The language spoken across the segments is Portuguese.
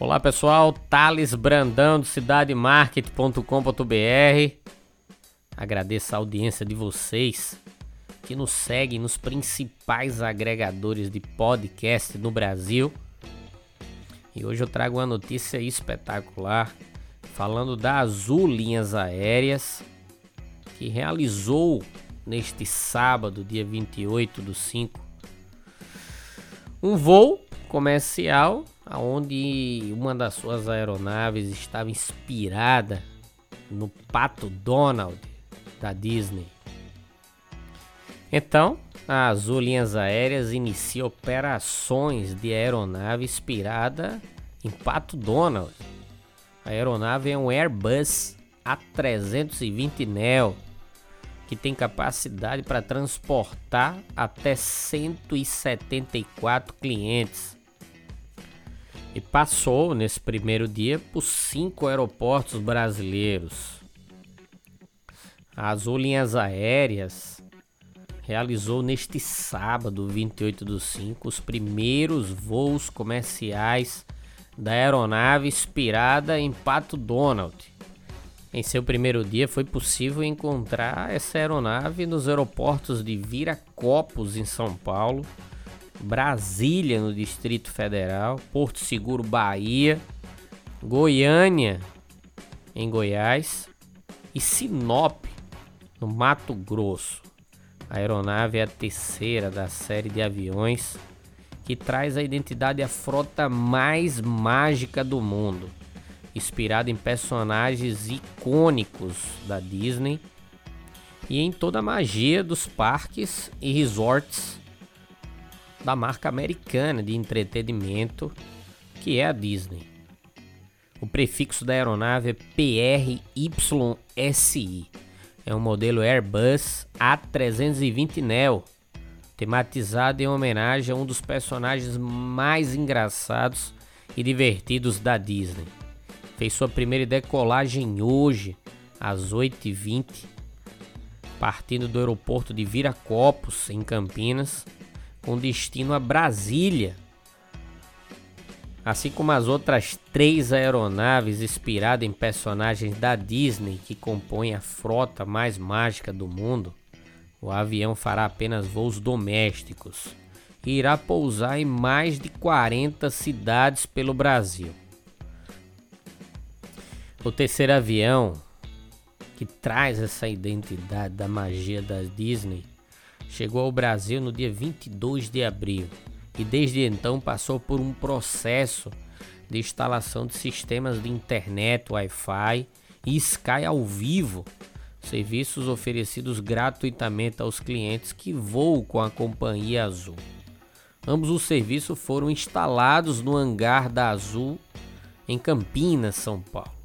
Olá pessoal, Thales Brandão do cidademarket.com.br. Agradeço a audiência de vocês que nos seguem nos principais agregadores de podcast no Brasil. E hoje eu trago uma notícia espetacular falando da Azul Linhas Aéreas, que realizou neste sábado, dia 28 do 5, um voo comercial onde uma das suas aeronaves estava inspirada no Pato Donald da Disney. Então, a Azul Linhas Aéreas inicia operações de aeronave inspirada em Pato Donald. A aeronave é um Airbus A320 Neo que tem capacidade para transportar até 174 clientes e passou nesse primeiro dia por cinco aeroportos brasileiros. A Azul Linhas Aéreas realizou neste sábado, 28 do 5, os primeiros voos comerciais da aeronave inspirada em Pato Donald. Em seu primeiro dia foi possível encontrar essa aeronave nos aeroportos de Viracopos, em São Paulo, Brasília, no Distrito Federal, Porto Seguro, Bahia, Goiânia, em Goiás, e Sinop, no Mato Grosso. A aeronave é a terceira da série de aviões que traz a identidade à frota mais mágica do mundo, inspirada em personagens icônicos da Disney e em toda a magia dos parques e resorts da marca americana de entretenimento que é a Disney. O prefixo da aeronave é PRYSI. É um modelo Airbus A320 Neo, tematizado em homenagem a um dos personagens mais engraçados e divertidos da Disney. Fez sua primeira decolagem hoje, às 8h20, partindo do aeroporto de Viracopos, em Campinas, com destino a Brasília. Assim como as outras três aeronaves inspiradas em personagens da Disney que compõem a frota mais mágica do mundo, o avião fará apenas voos domésticos e irá pousar em mais de 40 cidades pelo Brasil. O terceiro avião, que traz essa identidade da magia da Disney, chegou ao Brasil no dia 22 de abril e desde então passou por um processo de instalação de sistemas de internet, Wi-Fi e Sky ao vivo, serviços oferecidos gratuitamente aos clientes que voam com a companhia Azul. Ambos os serviços foram instalados no hangar da Azul em Campinas, São Paulo.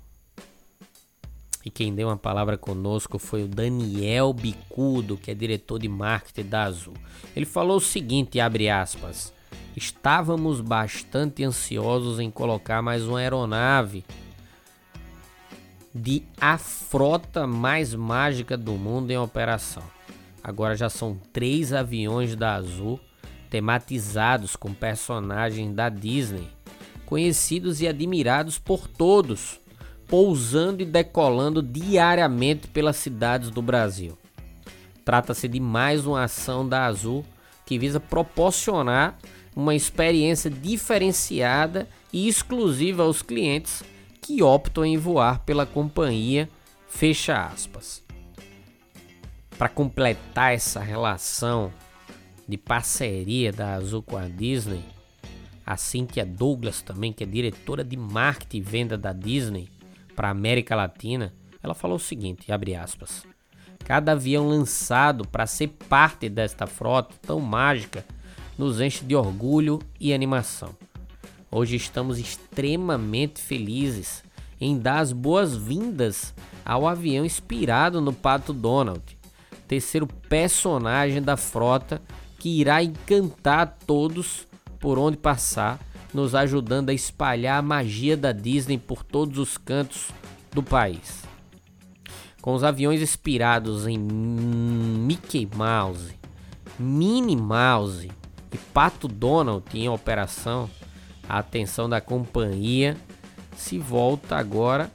E quem deu uma palavra conosco foi o Daniel Bicudo, que é diretor de marketing da Azul. Ele falou o seguinte, abre aspas: "Estávamos bastante ansiosos em colocar mais uma aeronave de a frota mais mágica do mundo em operação. Agora já são três aviões da Azul tematizados com personagens da Disney, conhecidos e admirados por todos pousando e decolando diariamente pelas cidades do Brasil. Trata-se de mais uma ação da Azul que visa proporcionar uma experiência diferenciada e exclusiva aos clientes que optam em voar pela companhia. Fecha aspas. Para completar essa relação de parceria da Azul com a Disney, assim a Douglas também, que é diretora de marketing e venda da Disney, para a América Latina, ela falou o seguinte, abre aspas: Cada avião lançado para ser parte desta frota tão mágica nos enche de orgulho e animação. Hoje estamos extremamente felizes em dar as boas-vindas ao avião inspirado no Pato Donald, terceiro personagem da frota que irá encantar todos por onde passar, nos ajudando a espalhar a magia da Disney por todos os cantos do país. Com os aviões inspirados em Mickey Mouse, Minnie Mouse e Pato Donald em operação, a atenção da companhia se volta agora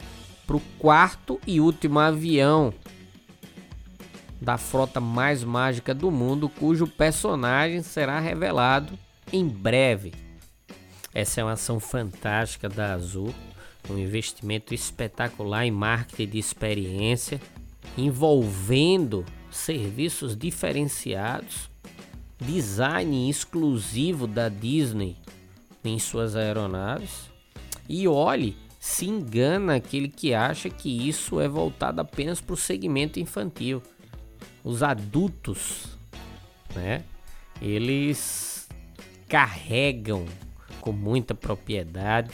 para o quarto e último avião da frota mais mágica do mundo, cujo personagem será revelado em breve. Essa é uma ação fantástica da Azul, um investimento espetacular em marketing de experiência, envolvendo serviços diferenciados, design exclusivo da Disney em suas aeronaves. E olhe, se engana aquele que acha que isso é voltado apenas para o segmento infantil. Os adultos, né? Eles carregam com muita propriedade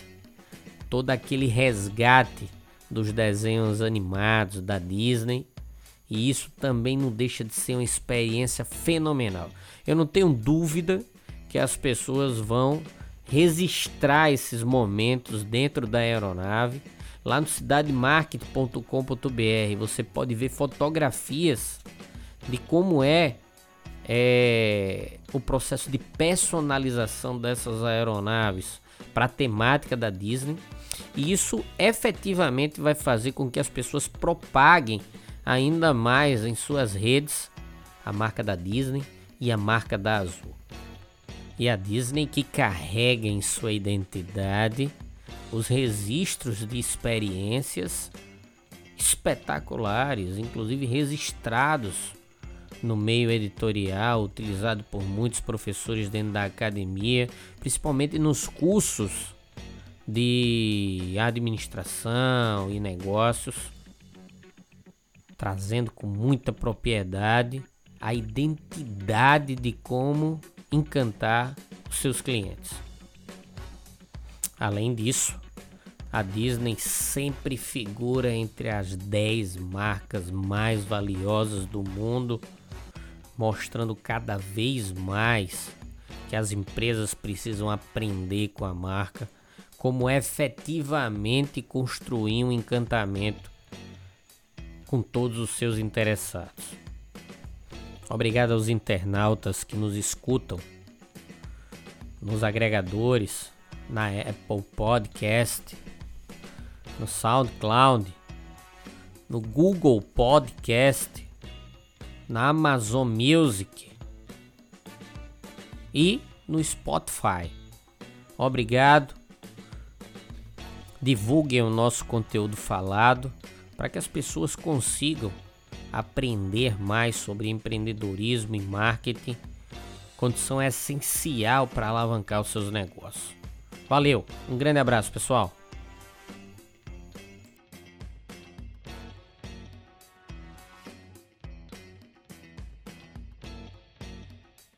todo aquele resgate dos desenhos animados da Disney. E isso também não deixa de ser uma experiência fenomenal. Eu não tenho dúvida que as pessoas vão registrar esses momentos dentro da aeronave. Lá no cidademarket.com.br você pode ver fotografias de como é, é o processo de personalização dessas aeronaves para a temática da Disney. E isso efetivamente vai fazer com que as pessoas propaguem ainda mais em suas redes a marca da Disney e a marca da Azul e a Disney que carrega em sua identidade os registros de experiências espetaculares, inclusive registrados no meio editorial, utilizado por muitos professores dentro da academia, principalmente nos cursos de administração e negócios, trazendo com muita propriedade a identidade de como encantar os seus clientes. Além disso, a Disney sempre figura entre as 10 marcas mais valiosas do mundo, mostrando cada vez mais que as empresas precisam aprender com a marca como efetivamente construir um encantamento com todos os seus interessados. Obrigado aos internautas que nos escutam nos agregadores, na Apple Podcast, no SoundCloud, no Google Podcast, na Amazon Music e no Spotify. Obrigado. Divulguem o nosso conteúdo falado para que as pessoas consigam aprender mais sobre empreendedorismo e marketing, condição essencial para alavancar os seus negócios. Valeu, um grande abraço, pessoal.